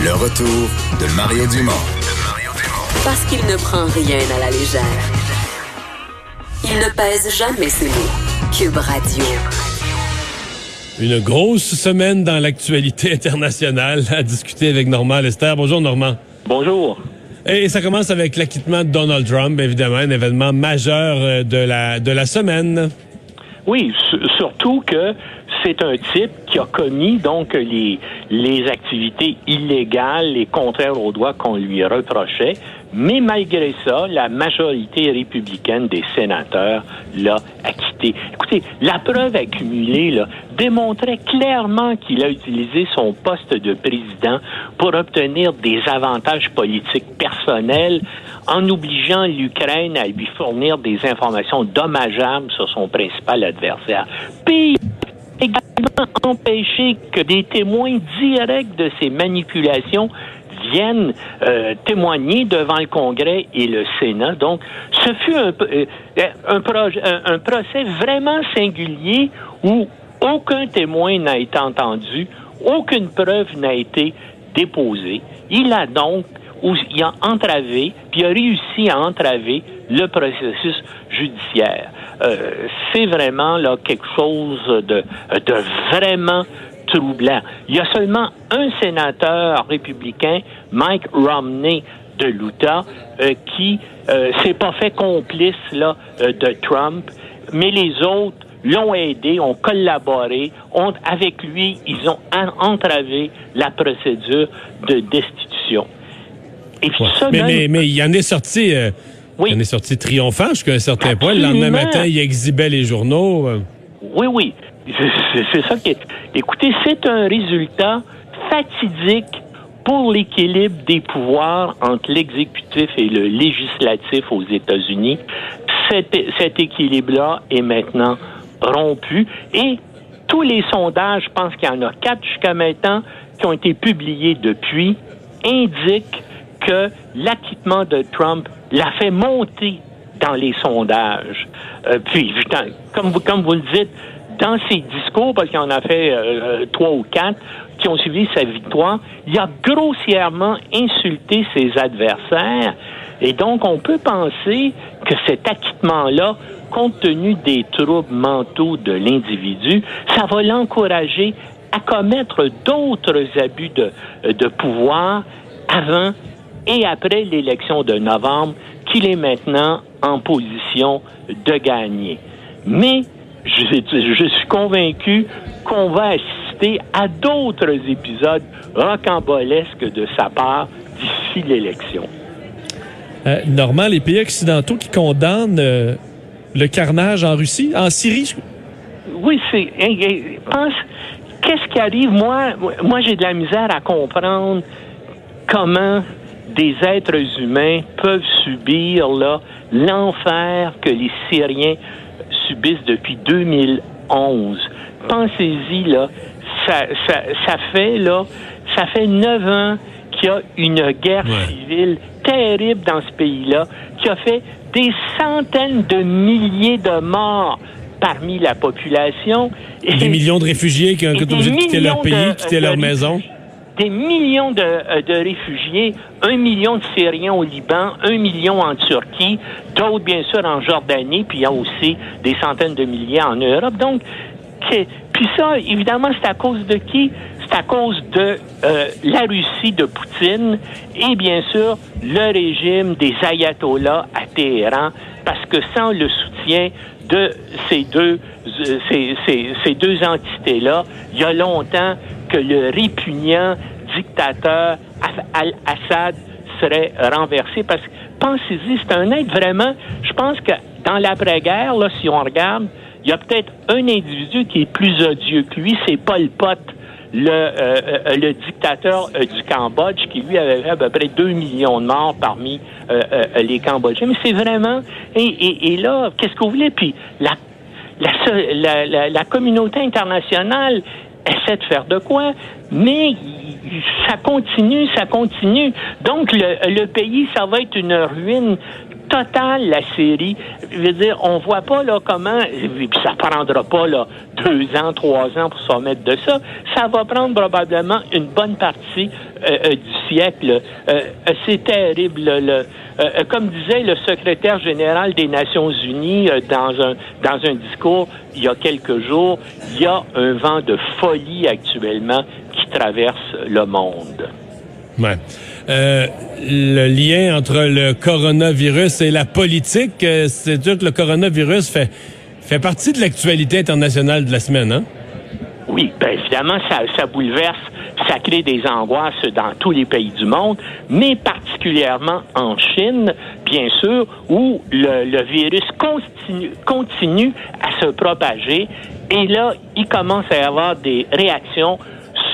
Le retour de Mario Dumont. Parce qu'il ne prend rien à la légère. Il ne pèse jamais ses mots. Cube Radio. Une grosse semaine dans l'actualité internationale à discuter avec Normand Lester. Bonjour Normand. Bonjour. Et ça commence avec l'acquittement de Donald Trump, évidemment, un événement majeur euh, de la, de la semaine. Oui, surtout que c'est un type qui a commis donc les, les activités illégales et contraires aux droits qu'on lui reprochait. Mais malgré ça, la majorité républicaine des sénateurs l'a acquitté. Écoutez, la preuve accumulée démontrait clairement qu'il a utilisé son poste de président pour obtenir des avantages politiques personnels en obligeant l'Ukraine à lui fournir des informations dommageables sur son principal adversaire. Également empêcher que des témoins directs de ces manipulations viennent euh, témoigner devant le Congrès et le Sénat. Donc, ce fut euh, un, un, procès vraiment singulier où aucun témoin n'a été entendu, aucune preuve n'a été déposée. Il a donc il a entravé, puis a réussi à entraver le processus judiciaire. Euh, c'est vraiment là quelque chose de, de vraiment troublant. Il y a seulement un sénateur républicain, Mike Romney de l'Utah, euh, qui euh, s'est pas fait complice là euh, de Trump, mais les autres l'ont aidé, ont collaboré, ont avec lui, ils ont entravé la procédure de destitution. Et mais, mais, il en est sorti. Oui. Il en est sorti triomphant jusqu'à un certain point. Le lendemain matin, il exhibait les journaux. Oui, oui. C'est ça qui est. Écoutez, c'est un résultat fatidique pour l'équilibre des pouvoirs entre l'exécutif et le législatif aux États-Unis. Cet, cet équilibre-là est maintenant rompu et tous les sondages, je pense qu'il y en a quatre jusqu'à maintenant, qui ont été publiés depuis, indiquent que l'acquittement de Trump l'a fait monter dans les sondages. Euh, puis, comme vous, le dites, dans ses discours, parce qu'il en a fait euh, trois ou quatre qui ont suivi sa victoire, il a grossièrement insulté ses adversaires. Et donc, on peut penser que cet acquittement-là, compte tenu des troubles mentaux de l'individu, ça va l'encourager à commettre d'autres abus de pouvoir avant et après l'élection de novembre qu'il est maintenant en position de gagner. Mais je, suis convaincu qu'on va assister à d'autres épisodes rocambolesques de sa part d'ici l'élection. Euh, Normand, les pays occidentaux qui condamnent euh, le carnage en Russie, en Syrie. Oui, c'est. Hein, pense, qu'est-ce qui arrive? Moi, moi j'ai de la misère à comprendre comment des êtres humains peuvent subir là l'enfer que les Syriens subissent depuis 2011. Pensez-y, là, ça, ça, ça, fait, là, ça fait neuf ans qu'il y a une guerre civile terrible dans ce pays-là, qui a fait des centaines de milliers de morts parmi la population. des millions de réfugiés qui ont été obligés de quitter leur pays, quitter leur maison des millions de, euh, de, réfugiés, un million de Syriens au Liban, un million en Turquie, d'autres bien sûr en Jordanie, puis il y a aussi des centaines de milliers en Europe. Donc, puis ça, évidemment, c'est à cause de qui? C'est à cause de euh, la Russie de Poutine et bien sûr le régime des ayatollahs à Téhéran, parce que sans le soutien de ces deux, euh, ces deux entités-là, il y a longtemps que le répugnant dictateur Al-Assad serait renversé. Parce que pensez-y, c'est un être vraiment, je pense que dans l'après-guerre, si on regarde, il y a peut-être un individu qui est plus odieux que lui, c'est Pol Pot, le, le dictateur du Cambodge qui lui avait à peu près 2 millions de morts parmi les Cambodgiens. Mais c'est vraiment et, et, là, qu'est-ce que vous voulez? Puis la la, la, la, communauté internationale essaie de faire de quoi, mais ça continue, ça continue. Donc, le, pays, ça va être une ruine totale, la série. Je veux dire, on voit pas là comment, puis ça prendra pas là deux ans, trois ans pour se remettre de ça. Ça va prendre probablement une bonne partie euh, euh, du siècle. Euh, c'est terrible. Le, comme disait le secrétaire général des Nations Unies dans un dans un discours il y a quelques jours, il y a un vent de folie actuellement qui traverse le monde. Ouais. Euh, le lien entre le coronavirus et la politique, euh, c'est sûr que le coronavirus fait, fait partie de l'actualité internationale de la semaine, hein? Oui, bien évidemment, ça, bouleverse, ça crée des angoisses dans tous les pays du monde, mais particulièrement en Chine, bien sûr, où le, le virus continue, continue à se propager. Et là, il commence à y avoir des réactions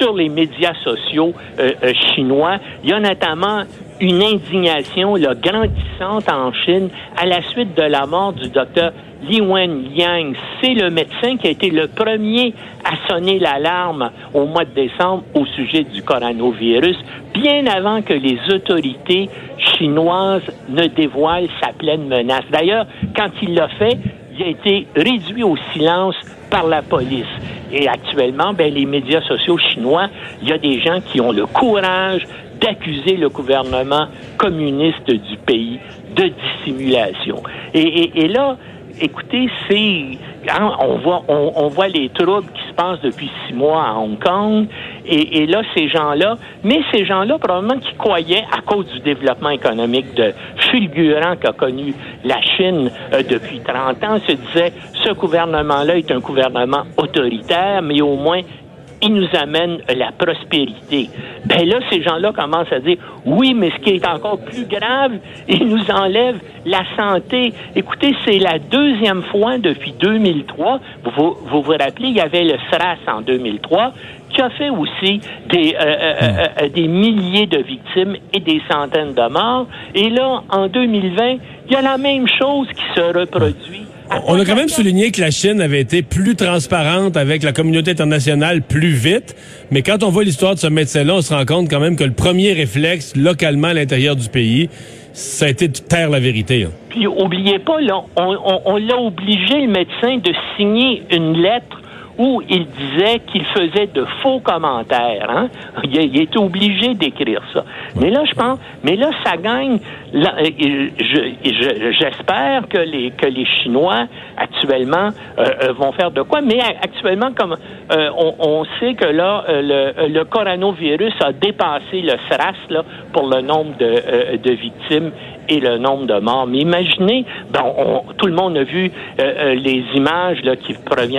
sur les médias sociaux euh, euh, chinois. Il y a notamment une indignation là, grandissante en Chine à la suite de la mort du docteur Li Wenliang. C'est le médecin qui a été le premier à sonner l'alarme au mois de décembre au sujet du coronavirus, bien avant que les autorités chinoises ne dévoilent sa pleine menace. D'ailleurs, quand il l'a fait, il a été réduit au silence par la police. Et actuellement, ben, les médias sociaux chinois, il y a des gens qui ont le courage d'accuser le gouvernement communiste du pays de dissimulation. Et, là, écoutez, c'est hein, on voit on, voit les troubles qui se passent depuis six mois à Hong Kong. Et, là, ces gens-là, mais ces gens-là, probablement qui croyaient, à cause du développement économique de fulgurant qu'a connu la Chine euh, depuis 30 ans, se disaient, ce gouvernement-là est un gouvernement autoritaire, mais au moins il nous amène la prospérité. Ben là, ces gens-là commencent à dire, oui, mais ce qui est encore plus grave, il nous enlève la santé. Écoutez, c'est la deuxième fois depuis 2003. Vous vous, vous rappelez, il y avait le SRAS en 2003 qui a fait aussi des, euh, euh, euh, des milliers de victimes et des centaines de morts. Et là, en 2020, il y a la même chose qui se reproduit on a quand même souligné que la Chine avait été plus transparente avec la communauté internationale plus vite, mais quand on voit l'histoire de ce médecin-là, on se rend compte quand même que le premier réflexe localement à l'intérieur du pays, ça a été de taire la vérité. Puis oubliez pas, là, on l'a obligé, le médecin, de signer une lettre où il disait qu'il faisait de faux commentaires. Hein? Il, était obligé d'écrire ça. Mais là, je pense, mais là, ça gagne. J'espère que les que les Chinois actuellement euh, euh, vont faire de quoi. Mais actuellement, comme euh, on, sait que là, le, coronavirus a dépassé le SRAS là, pour le nombre de, de victimes et le nombre de morts. Mais imaginez, bon, tout le monde a vu les images là, qui proviennent